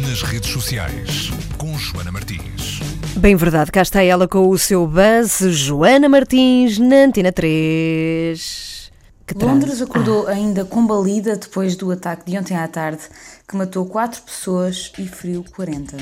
nas redes sociais com Joana Martins. Bem verdade, cá está ela com o seu buzz, Joana Martins, na Antena 3. Que Londres acordou ah. ainda combalida depois do ataque de ontem à tarde, que matou quatro pessoas e feriu 40.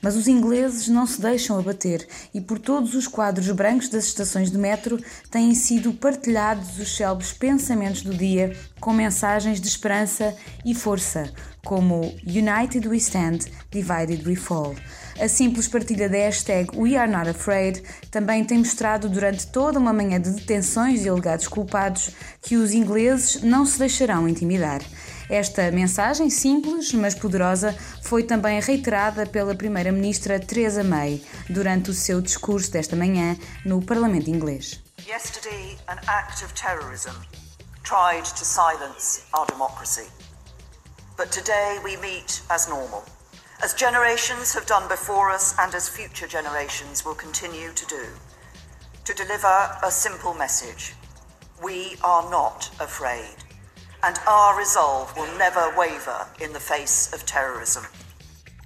Mas os ingleses não se deixam abater e por todos os quadros brancos das estações de metro têm sido partilhados os célebres pensamentos do dia com mensagens de esperança e força, como United We Stand, Divided We Fall. A simples partilha da hashtag We Are Not Afraid também tem mostrado durante toda uma manhã de detenções de alegados culpados que os ingleses não se deixarão intimidar. Esta mensagem simples, mas poderosa, foi também reiterada pela Primeira-Ministra Theresa May durante o seu discurso desta manhã no Parlamento inglês. Yesterday, an act of terrorism tried to silence our democracy. But today we meet as normal, as generations have done before us and as future generations will continue to do, to deliver a simple message. We are not afraid and our resolve will never waver in the face of terrorism.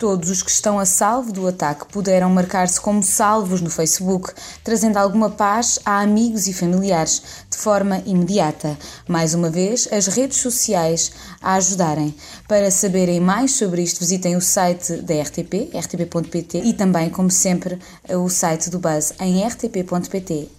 Todos os que estão a salvo do ataque puderam marcar-se como salvos no Facebook, trazendo alguma paz a amigos e familiares de forma imediata. Mais uma vez, as redes sociais a ajudarem. Para saberem mais sobre isto, visitem o site da RTP, rtp.pt e também, como sempre, o site do Buzz em rtp.pt/buzz.